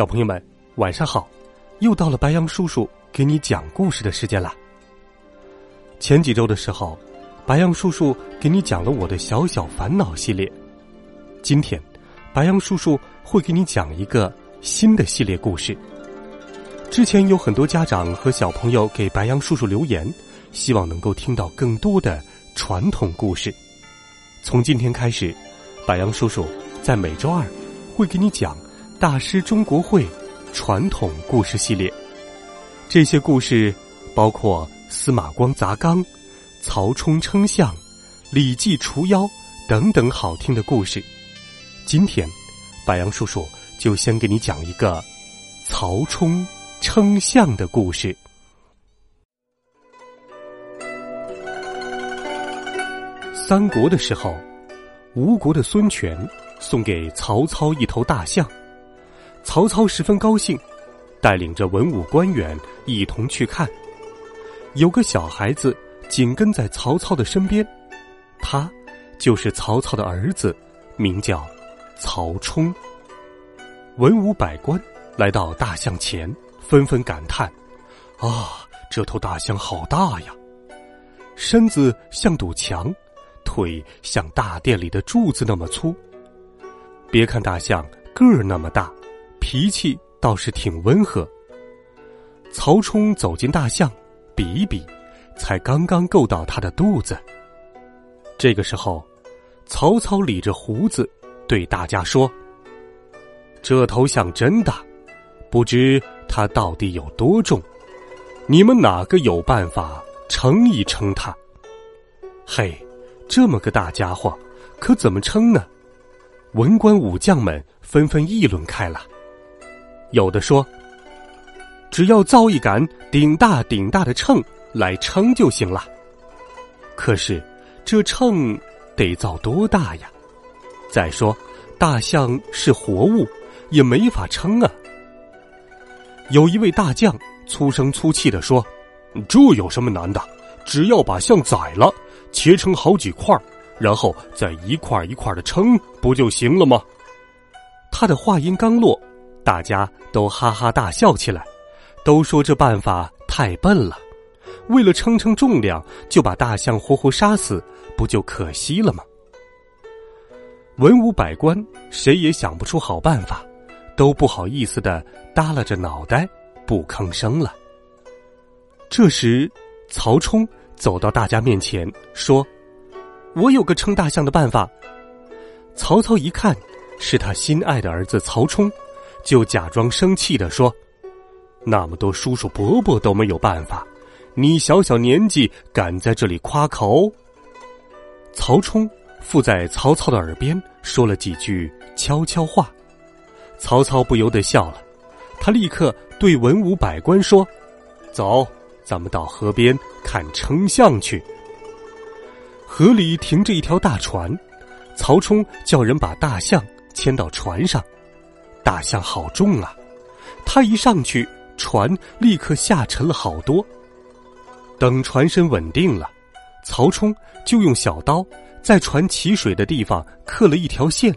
小朋友们，晚上好！又到了白羊叔叔给你讲故事的时间了。前几周的时候，白羊叔叔给你讲了我的小小烦恼系列。今天，白羊叔叔会给你讲一个新的系列故事。之前有很多家长和小朋友给白羊叔叔留言，希望能够听到更多的传统故事。从今天开始，白羊叔叔在每周二会给你讲。大师中国会传统故事系列，这些故事包括司马光砸缸、曹冲称象、李记除妖等等好听的故事。今天，白杨叔叔就先给你讲一个曹冲称象的故事。三国的时候，吴国的孙权送给曹操一头大象。曹操十分高兴，带领着文武官员一同去看。有个小孩子紧跟在曹操的身边，他就是曹操的儿子，名叫曹冲。文武百官来到大象前，纷纷感叹：“啊，这头大象好大呀！身子像堵墙，腿像大殿里的柱子那么粗。别看大象个儿那么大。”脾气倒是挺温和。曹冲走进大象，比一比，才刚刚够到他的肚子。这个时候，曹操理着胡子，对大家说：“这头象真大，不知它到底有多重？你们哪个有办法称一称它？”嘿，这么个大家伙，可怎么称呢？文官武将们纷纷议论开了。有的说，只要造一杆顶大顶大的秤来称就行了。可是这秤得造多大呀？再说，大象是活物，也没法称啊。有一位大将粗声粗气的说：“这有什么难的？只要把象宰了，切成好几块然后再一块一块的称，不就行了吗？”他的话音刚落。大家都哈哈大笑起来，都说这办法太笨了。为了称称重量，就把大象活活杀死，不就可惜了吗？文武百官谁也想不出好办法，都不好意思的耷拉着脑袋不吭声了。这时，曹冲走到大家面前说：“我有个称大象的办法。”曹操一看，是他心爱的儿子曹冲。就假装生气的说：“那么多叔叔伯伯都没有办法，你小小年纪敢在这里夸口？”曹冲附在曹操的耳边说了几句悄悄话，曹操不由得笑了。他立刻对文武百官说：“走，咱们到河边看称象去。”河里停着一条大船，曹冲叫人把大象牵到船上。大象好重啊！他一上去，船立刻下沉了好多。等船身稳定了，曹冲就用小刀在船起水的地方刻了一条线，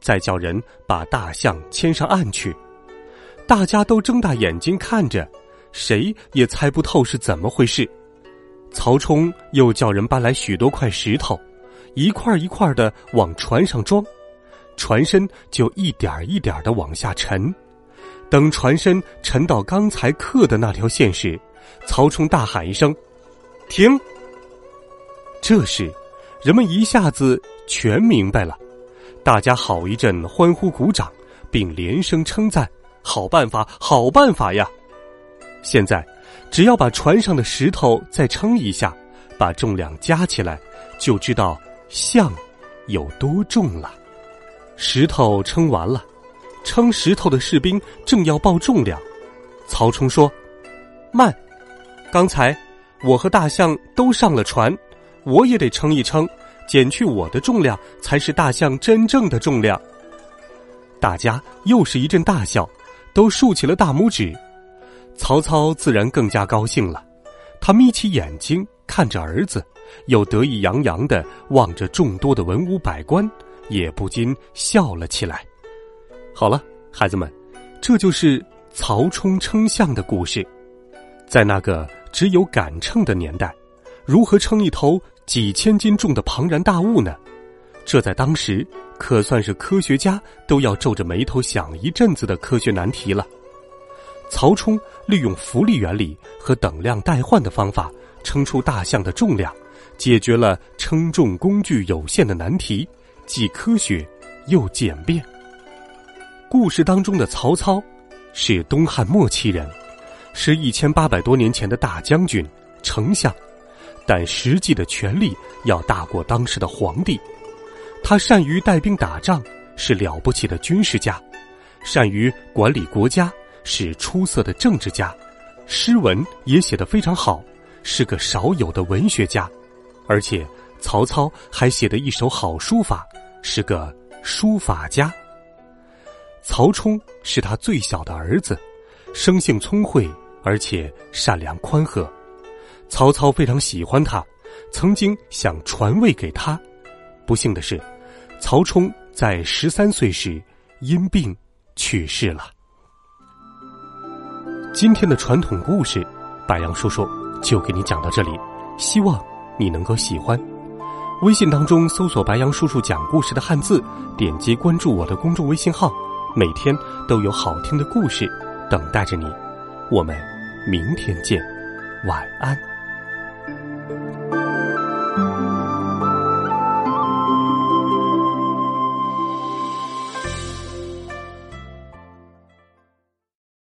再叫人把大象牵上岸去。大家都睁大眼睛看着，谁也猜不透是怎么回事。曹冲又叫人搬来许多块石头，一块一块的往船上装。船身就一点一点的往下沉，等船身沉到刚才刻的那条线时，曹冲大喊一声：“停！”这时，人们一下子全明白了，大家好一阵欢呼鼓掌，并连声称赞：“好办法，好办法呀！”现在，只要把船上的石头再称一下，把重量加起来，就知道象有多重了。石头称完了，称石头的士兵正要报重量，曹冲说：“慢，刚才我和大象都上了船，我也得称一称，减去我的重量，才是大象真正的重量。”大家又是一阵大笑，都竖起了大拇指。曹操自然更加高兴了，他眯起眼睛看着儿子，又得意洋洋的望着众多的文武百官，也不禁笑了起来。好了，孩子们，这就是曹冲称象的故事。在那个只有杆秤的年代，如何称一头几千斤重的庞然大物呢？这在当时可算是科学家都要皱着眉头想一阵子的科学难题了。曹冲利用浮力原理和等量代换的方法称出大象的重量，解决了称重工具有限的难题，既科学又简便。故事当中的曹操是东汉末期人，是一千八百多年前的大将军、丞相，但实际的权力要大过当时的皇帝。他善于带兵打仗，是了不起的军事家，善于管理国家。是出色的政治家，诗文也写得非常好，是个少有的文学家，而且曹操还写得一手好书法，是个书法家。曹冲是他最小的儿子，生性聪慧，而且善良宽和。曹操非常喜欢他，曾经想传位给他。不幸的是，曹冲在十三岁时因病去世了。今天的传统故事，白杨叔叔就给你讲到这里，希望你能够喜欢。微信当中搜索“白杨叔叔讲故事”的汉字，点击关注我的公众微信号，每天都有好听的故事等待着你。我们明天见，晚安。